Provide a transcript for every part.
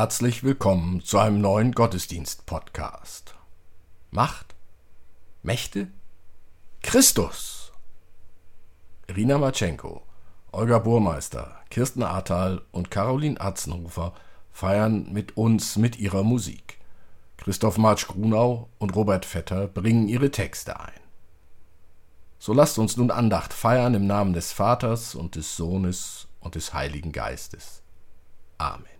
Herzlich willkommen zu einem neuen Gottesdienst-Podcast. Macht? Mächte? Christus! Rina Matschenko, Olga Burmeister, Kirsten Ahrtal und Caroline Atzenhofer feiern mit uns mit ihrer Musik. Christoph Marsch-Grunau und Robert Vetter bringen ihre Texte ein. So lasst uns nun Andacht feiern im Namen des Vaters und des Sohnes und des Heiligen Geistes. Amen.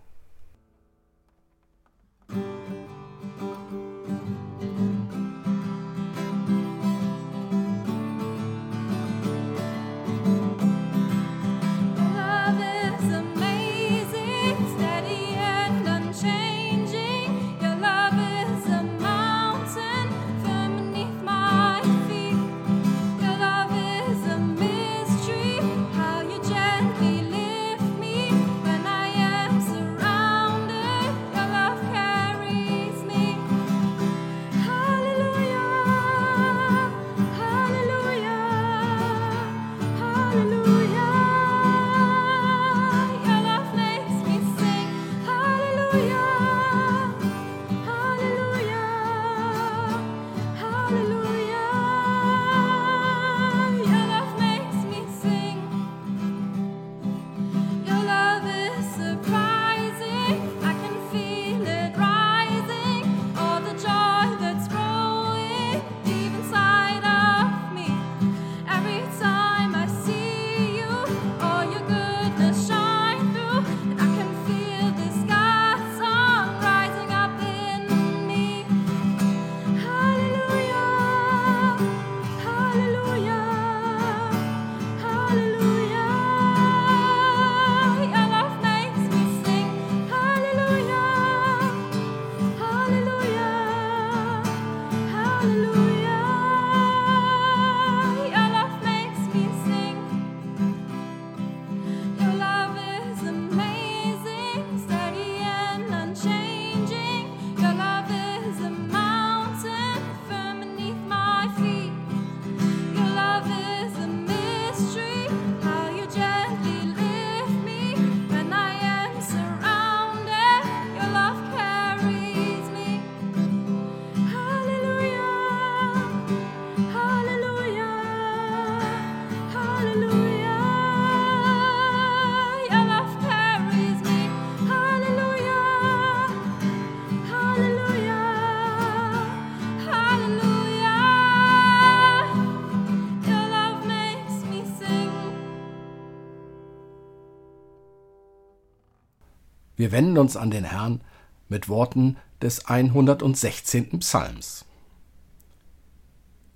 Wir wenden uns an den Herrn mit Worten des 116. Psalms.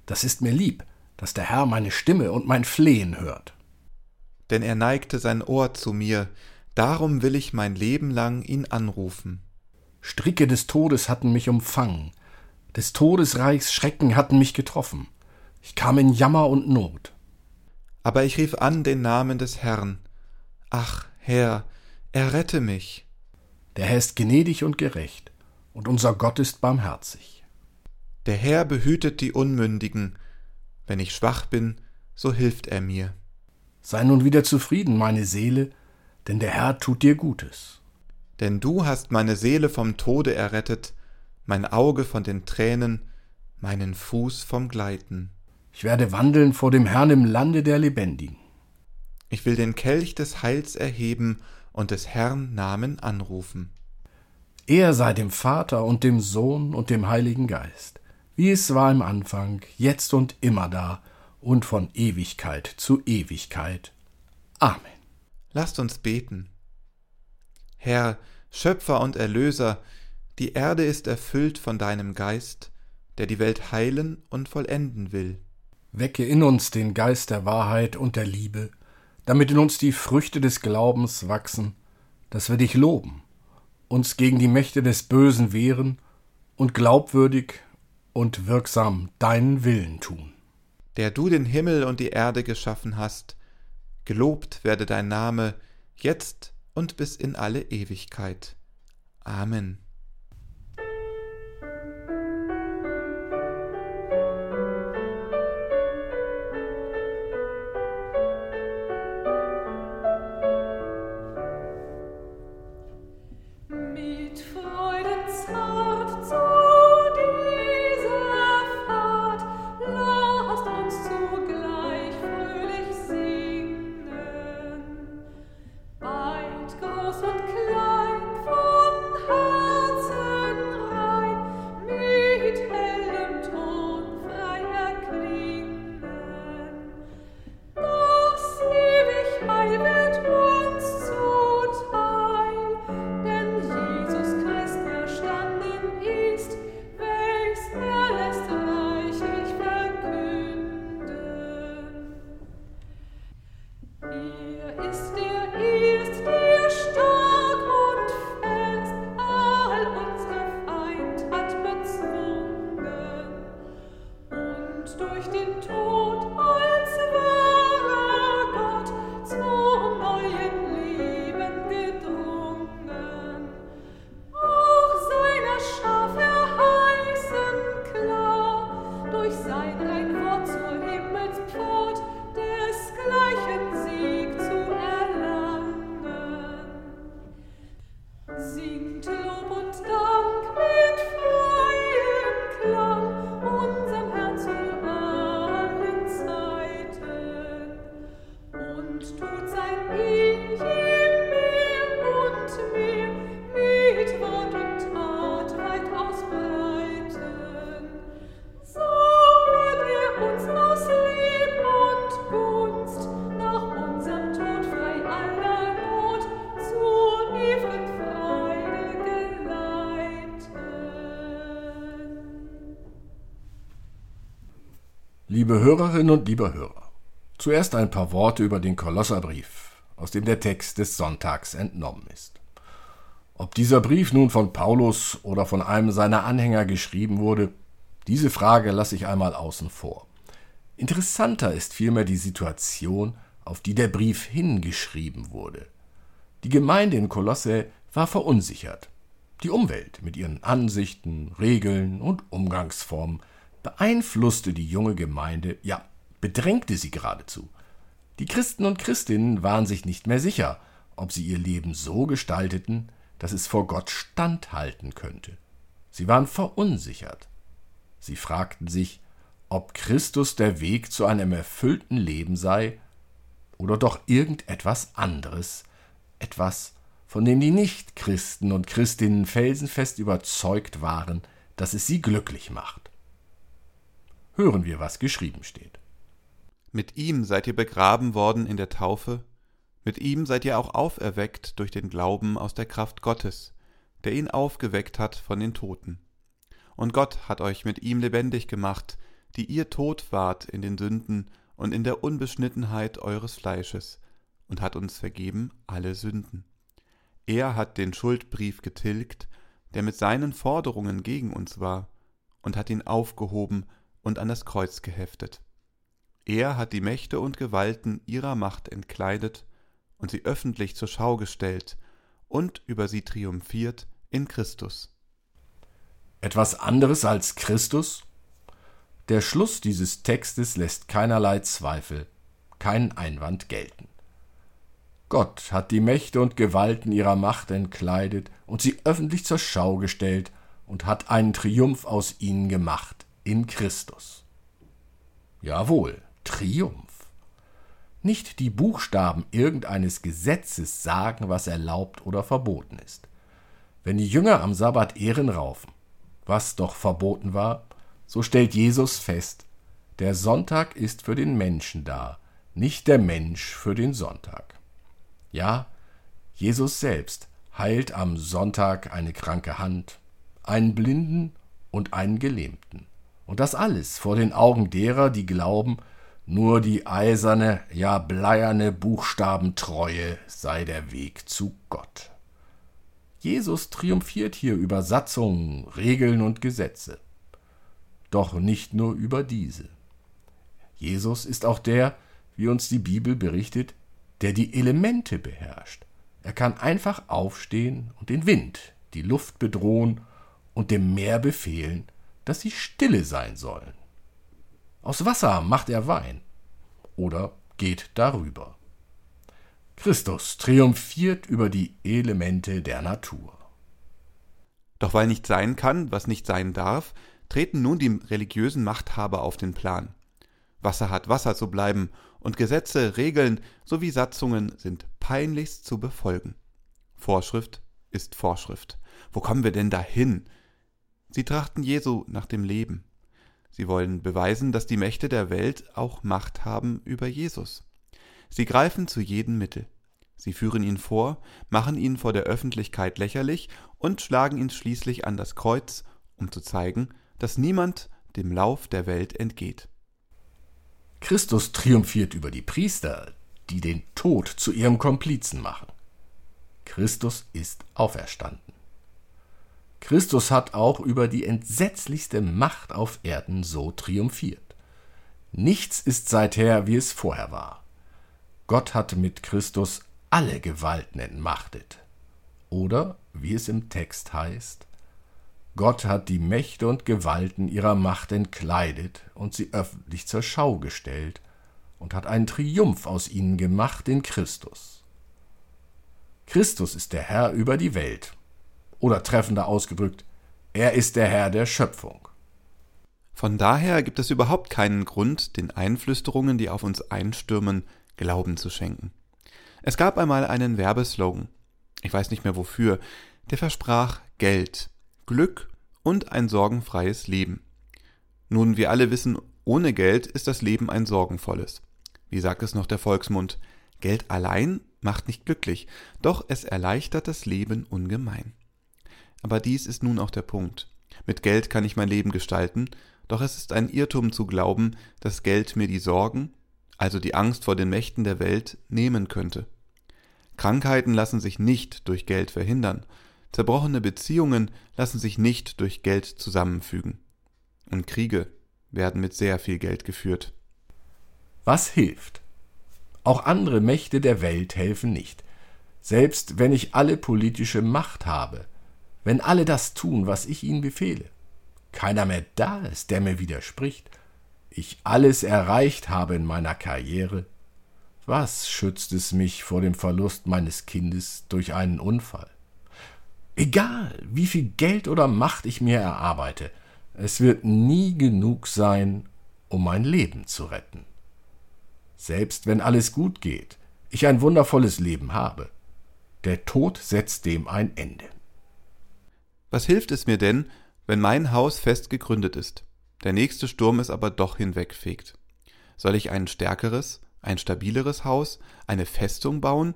Das ist mir lieb, dass der Herr meine Stimme und mein Flehen hört. Denn er neigte sein Ohr zu mir, darum will ich mein Leben lang ihn anrufen. Stricke des Todes hatten mich umfangen, des Todesreichs Schrecken hatten mich getroffen. Ich kam in Jammer und Not. Aber ich rief an den Namen des Herrn. Ach, Herr, errette mich. Der Herr ist gnädig und gerecht, und unser Gott ist barmherzig. Der Herr behütet die Unmündigen, wenn ich schwach bin, so hilft er mir. Sei nun wieder zufrieden, meine Seele, denn der Herr tut dir Gutes. Denn du hast meine Seele vom Tode errettet, mein Auge von den Tränen, meinen Fuß vom Gleiten. Ich werde wandeln vor dem Herrn im Lande der Lebendigen. Ich will den Kelch des Heils erheben und des Herrn Namen anrufen. Er sei dem Vater und dem Sohn und dem Heiligen Geist, wie es war im Anfang, jetzt und immer da und von Ewigkeit zu Ewigkeit. Amen. Lasst uns beten. Herr, Schöpfer und Erlöser, die Erde ist erfüllt von deinem Geist, der die Welt heilen und vollenden will. Wecke in uns den Geist der Wahrheit und der Liebe, damit in uns die Früchte des Glaubens wachsen, dass wir dich loben, uns gegen die Mächte des Bösen wehren und glaubwürdig und wirksam deinen Willen tun. Der du den Himmel und die Erde geschaffen hast, gelobt werde dein Name jetzt und bis in alle Ewigkeit. Amen. Liebe Hörerinnen und lieber Hörer, zuerst ein paar Worte über den Kolosserbrief, aus dem der Text des Sonntags entnommen ist. Ob dieser Brief nun von Paulus oder von einem seiner Anhänger geschrieben wurde, diese Frage lasse ich einmal außen vor. Interessanter ist vielmehr die Situation, auf die der Brief hingeschrieben wurde. Die Gemeinde in Kolosse war verunsichert. Die Umwelt mit ihren Ansichten, Regeln und Umgangsformen beeinflusste die junge Gemeinde, ja, bedrängte sie geradezu. Die Christen und Christinnen waren sich nicht mehr sicher, ob sie ihr Leben so gestalteten, dass es vor Gott standhalten könnte. Sie waren verunsichert. Sie fragten sich, ob Christus der Weg zu einem erfüllten Leben sei oder doch irgendetwas anderes, etwas, von dem die Nichtchristen und Christinnen felsenfest überzeugt waren, dass es sie glücklich macht hören wir, was geschrieben steht. Mit ihm seid ihr begraben worden in der Taufe, mit ihm seid ihr auch auferweckt durch den Glauben aus der Kraft Gottes, der ihn aufgeweckt hat von den Toten. Und Gott hat euch mit ihm lebendig gemacht, die ihr tot wart in den Sünden und in der Unbeschnittenheit eures Fleisches, und hat uns vergeben alle Sünden. Er hat den Schuldbrief getilgt, der mit seinen Forderungen gegen uns war, und hat ihn aufgehoben und an das Kreuz geheftet. Er hat die Mächte und Gewalten ihrer Macht entkleidet und sie öffentlich zur Schau gestellt und über sie triumphiert in Christus. Etwas anderes als Christus? Der Schluss dieses Textes lässt keinerlei Zweifel, keinen Einwand gelten. Gott hat die Mächte und Gewalten ihrer Macht entkleidet und sie öffentlich zur Schau gestellt und hat einen Triumph aus ihnen gemacht in Christus. Jawohl, Triumph. Nicht die Buchstaben irgendeines Gesetzes sagen, was erlaubt oder verboten ist. Wenn die Jünger am Sabbat Ehren raufen, was doch verboten war, so stellt Jesus fest, der Sonntag ist für den Menschen da, nicht der Mensch für den Sonntag. Ja, Jesus selbst heilt am Sonntag eine kranke Hand, einen Blinden und einen Gelähmten. Und das alles vor den Augen derer, die glauben, nur die eiserne, ja bleierne Buchstabentreue sei der Weg zu Gott. Jesus triumphiert hier über Satzungen, Regeln und Gesetze. Doch nicht nur über diese. Jesus ist auch der, wie uns die Bibel berichtet, der die Elemente beherrscht. Er kann einfach aufstehen und den Wind, die Luft bedrohen und dem Meer befehlen, dass sie stille sein sollen. Aus Wasser macht er Wein oder geht darüber. Christus triumphiert über die Elemente der Natur. Doch weil nicht sein kann, was nicht sein darf, treten nun die religiösen Machthaber auf den Plan. Wasser hat Wasser zu bleiben, und Gesetze, Regeln sowie Satzungen sind peinlichst zu befolgen. Vorschrift ist Vorschrift. Wo kommen wir denn dahin? Sie trachten Jesu nach dem Leben. Sie wollen beweisen, dass die Mächte der Welt auch Macht haben über Jesus. Sie greifen zu jedem Mittel. Sie führen ihn vor, machen ihn vor der Öffentlichkeit lächerlich und schlagen ihn schließlich an das Kreuz, um zu zeigen, dass niemand dem Lauf der Welt entgeht. Christus triumphiert über die Priester, die den Tod zu ihrem Komplizen machen. Christus ist auferstanden. Christus hat auch über die entsetzlichste Macht auf Erden so triumphiert. Nichts ist seither, wie es vorher war. Gott hat mit Christus alle Gewalten entmachtet. Oder, wie es im Text heißt, Gott hat die Mächte und Gewalten ihrer Macht entkleidet und sie öffentlich zur Schau gestellt und hat einen Triumph aus ihnen gemacht in Christus. Christus ist der Herr über die Welt. Oder treffender ausgedrückt, er ist der Herr der Schöpfung. Von daher gibt es überhaupt keinen Grund, den Einflüsterungen, die auf uns einstürmen, Glauben zu schenken. Es gab einmal einen Werbeslogan, ich weiß nicht mehr wofür, der versprach Geld, Glück und ein sorgenfreies Leben. Nun, wir alle wissen, ohne Geld ist das Leben ein sorgenvolles. Wie sagt es noch der Volksmund? Geld allein macht nicht glücklich, doch es erleichtert das Leben ungemein. Aber dies ist nun auch der Punkt. Mit Geld kann ich mein Leben gestalten, doch es ist ein Irrtum zu glauben, dass Geld mir die Sorgen, also die Angst vor den Mächten der Welt, nehmen könnte. Krankheiten lassen sich nicht durch Geld verhindern, zerbrochene Beziehungen lassen sich nicht durch Geld zusammenfügen. Und Kriege werden mit sehr viel Geld geführt. Was hilft? Auch andere Mächte der Welt helfen nicht. Selbst wenn ich alle politische Macht habe, wenn alle das tun, was ich ihnen befehle, keiner mehr da ist, der mir widerspricht, ich alles erreicht habe in meiner Karriere, was schützt es mich vor dem Verlust meines Kindes durch einen Unfall? Egal, wie viel Geld oder Macht ich mir erarbeite, es wird nie genug sein, um mein Leben zu retten. Selbst wenn alles gut geht, ich ein wundervolles Leben habe, der Tod setzt dem ein Ende. Was hilft es mir denn, wenn mein Haus fest gegründet ist, der nächste Sturm es aber doch hinwegfegt? Soll ich ein stärkeres, ein stabileres Haus, eine Festung bauen?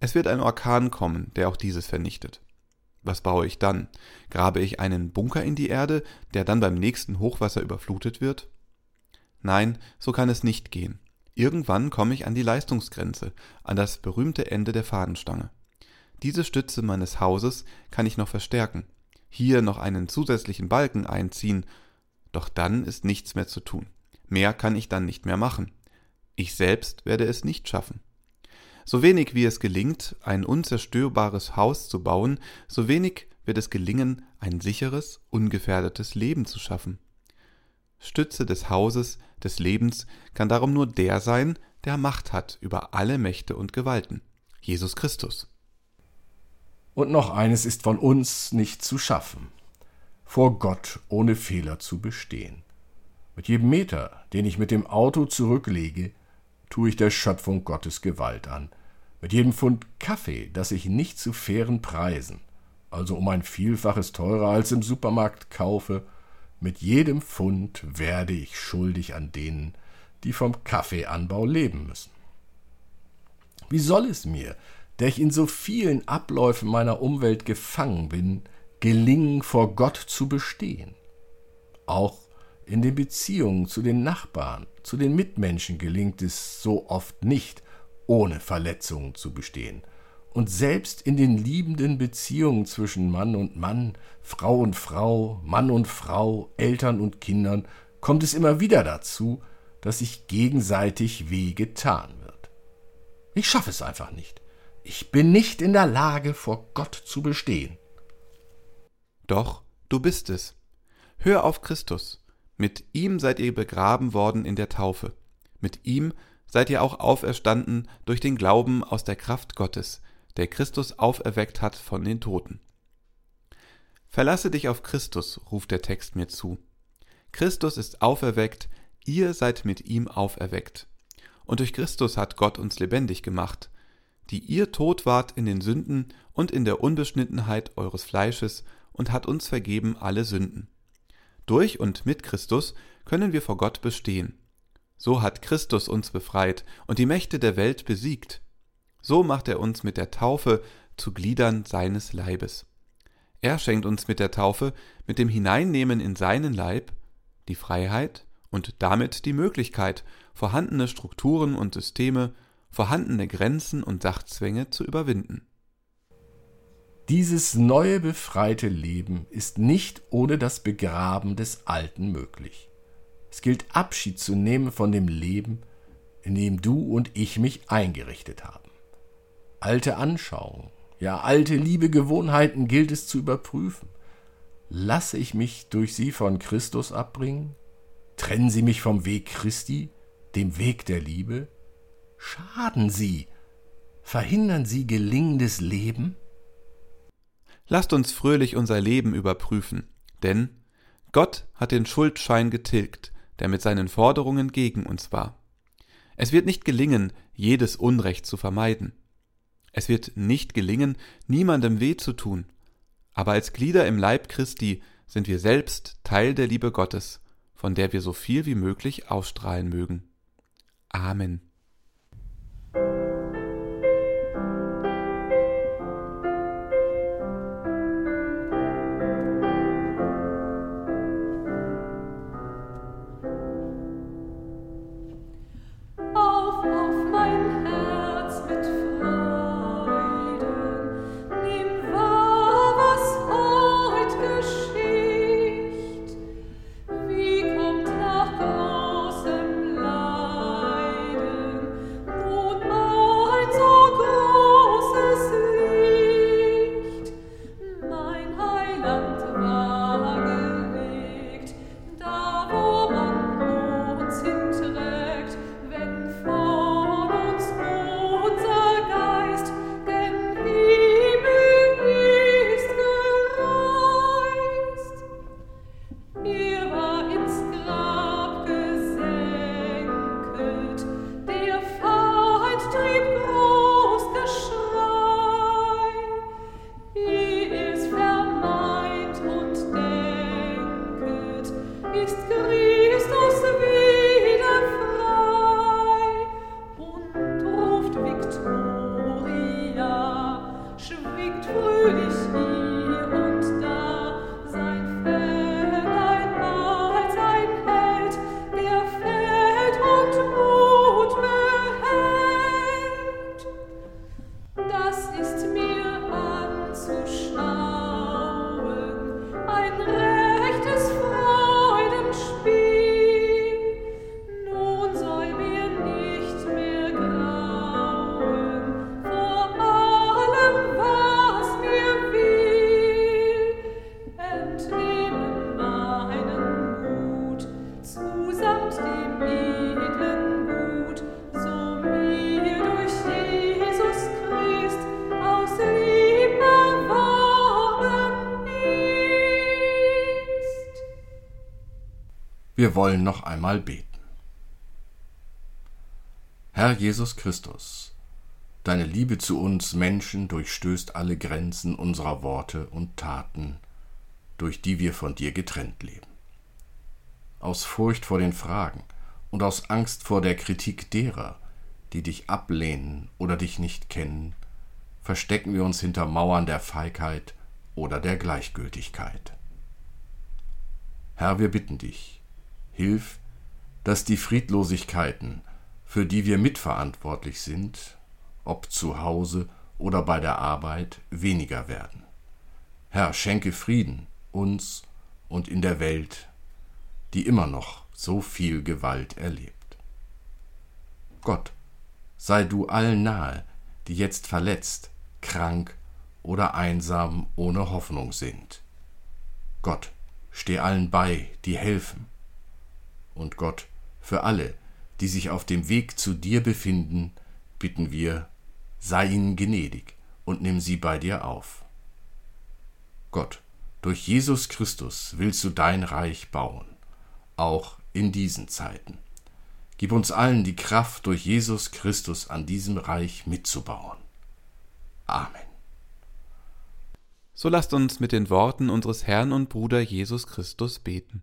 Es wird ein Orkan kommen, der auch dieses vernichtet. Was baue ich dann? Grabe ich einen Bunker in die Erde, der dann beim nächsten Hochwasser überflutet wird? Nein, so kann es nicht gehen. Irgendwann komme ich an die Leistungsgrenze, an das berühmte Ende der Fadenstange. Diese Stütze meines Hauses kann ich noch verstärken, hier noch einen zusätzlichen Balken einziehen, doch dann ist nichts mehr zu tun. Mehr kann ich dann nicht mehr machen. Ich selbst werde es nicht schaffen. So wenig wie es gelingt, ein unzerstörbares Haus zu bauen, so wenig wird es gelingen, ein sicheres, ungefährdetes Leben zu schaffen. Stütze des Hauses, des Lebens kann darum nur der sein, der Macht hat über alle Mächte und Gewalten, Jesus Christus. Und noch eines ist von uns nicht zu schaffen, vor Gott ohne Fehler zu bestehen. Mit jedem Meter, den ich mit dem Auto zurücklege, tue ich der Schöpfung Gottes Gewalt an. Mit jedem Pfund Kaffee, das ich nicht zu fairen Preisen, also um ein Vielfaches teurer als im Supermarkt kaufe, mit jedem Pfund werde ich schuldig an denen, die vom Kaffeeanbau leben müssen. Wie soll es mir, der ich in so vielen Abläufen meiner Umwelt gefangen bin, gelingen, vor Gott zu bestehen. Auch in den Beziehungen zu den Nachbarn, zu den Mitmenschen gelingt es so oft nicht, ohne Verletzungen zu bestehen. Und selbst in den liebenden Beziehungen zwischen Mann und Mann, Frau und Frau, Mann und Frau, Eltern und Kindern kommt es immer wieder dazu, dass sich gegenseitig weh getan wird. Ich schaffe es einfach nicht. Ich bin nicht in der Lage, vor Gott zu bestehen. Doch, du bist es. Hör auf Christus. Mit ihm seid ihr begraben worden in der Taufe. Mit ihm seid ihr auch auferstanden durch den Glauben aus der Kraft Gottes, der Christus auferweckt hat von den Toten. Verlasse dich auf Christus, ruft der Text mir zu. Christus ist auferweckt, ihr seid mit ihm auferweckt. Und durch Christus hat Gott uns lebendig gemacht, die ihr tot wart in den Sünden und in der Unbeschnittenheit eures Fleisches und hat uns vergeben alle Sünden. Durch und mit Christus können wir vor Gott bestehen. So hat Christus uns befreit und die Mächte der Welt besiegt. So macht er uns mit der Taufe zu Gliedern seines Leibes. Er schenkt uns mit der Taufe, mit dem Hineinnehmen in seinen Leib, die Freiheit und damit die Möglichkeit, vorhandene Strukturen und Systeme vorhandene Grenzen und Sachzwänge zu überwinden. Dieses neue befreite Leben ist nicht ohne das Begraben des Alten möglich. Es gilt Abschied zu nehmen von dem Leben, in dem du und ich mich eingerichtet haben. Alte Anschauungen, ja alte liebe Gewohnheiten gilt es zu überprüfen. Lasse ich mich durch sie von Christus abbringen? Trennen sie mich vom Weg Christi, dem Weg der Liebe? Schaden sie? Verhindern sie gelingendes Leben? Lasst uns fröhlich unser Leben überprüfen, denn Gott hat den Schuldschein getilgt, der mit seinen Forderungen gegen uns war. Es wird nicht gelingen, jedes Unrecht zu vermeiden. Es wird nicht gelingen, niemandem weh zu tun. Aber als Glieder im Leib Christi sind wir selbst Teil der Liebe Gottes, von der wir so viel wie möglich ausstrahlen mögen. Amen. Wir wollen noch einmal beten. Herr Jesus Christus, deine Liebe zu uns Menschen durchstößt alle Grenzen unserer Worte und Taten, durch die wir von dir getrennt leben. Aus Furcht vor den Fragen und aus Angst vor der Kritik derer, die dich ablehnen oder dich nicht kennen, verstecken wir uns hinter Mauern der Feigheit oder der Gleichgültigkeit. Herr, wir bitten dich, Hilf, dass die Friedlosigkeiten, für die wir mitverantwortlich sind, ob zu Hause oder bei der Arbeit, weniger werden. Herr, schenke Frieden uns und in der Welt, die immer noch so viel Gewalt erlebt. Gott, sei du allen nahe, die jetzt verletzt, krank oder einsam ohne Hoffnung sind. Gott, steh allen bei, die helfen und Gott, für alle, die sich auf dem Weg zu dir befinden, bitten wir, sei ihnen gnädig und nimm sie bei dir auf. Gott, durch Jesus Christus willst du dein Reich bauen, auch in diesen Zeiten. Gib uns allen die Kraft, durch Jesus Christus an diesem Reich mitzubauen. Amen. So lasst uns mit den Worten unseres Herrn und Bruder Jesus Christus beten.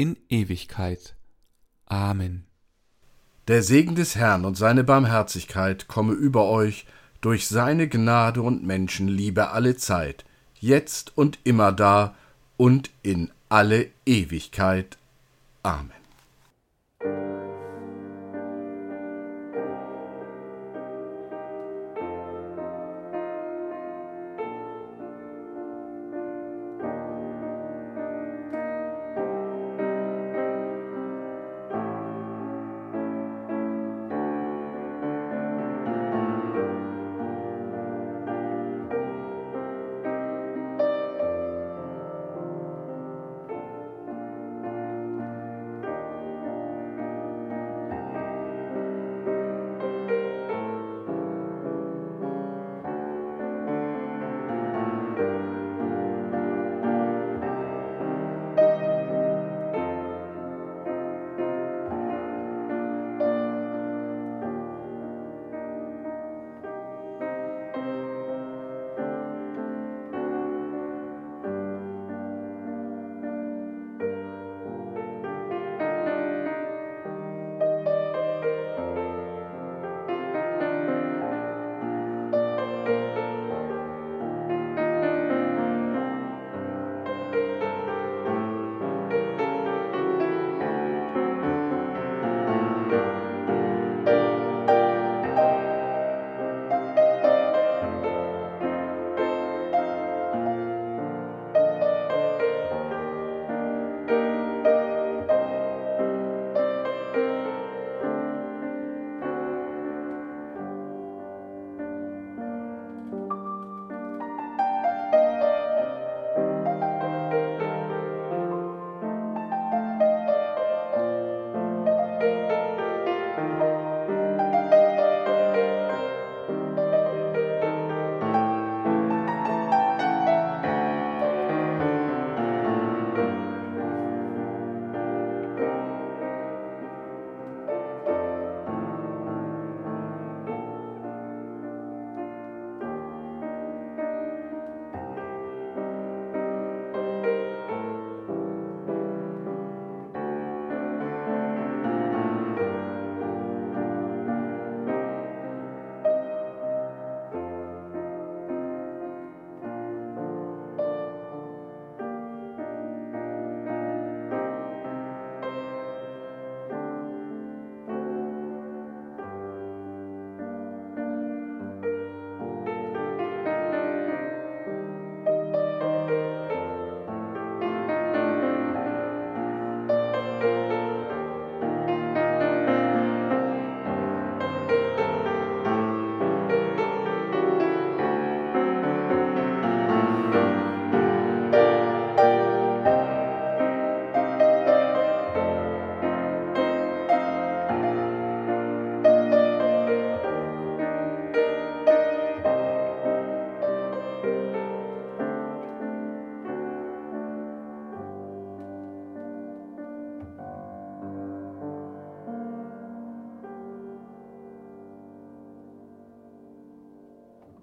in Ewigkeit. Amen. Der Segen des Herrn und seine Barmherzigkeit komme über euch durch seine Gnade und Menschenliebe alle Zeit, jetzt und immer da und in alle Ewigkeit. Amen.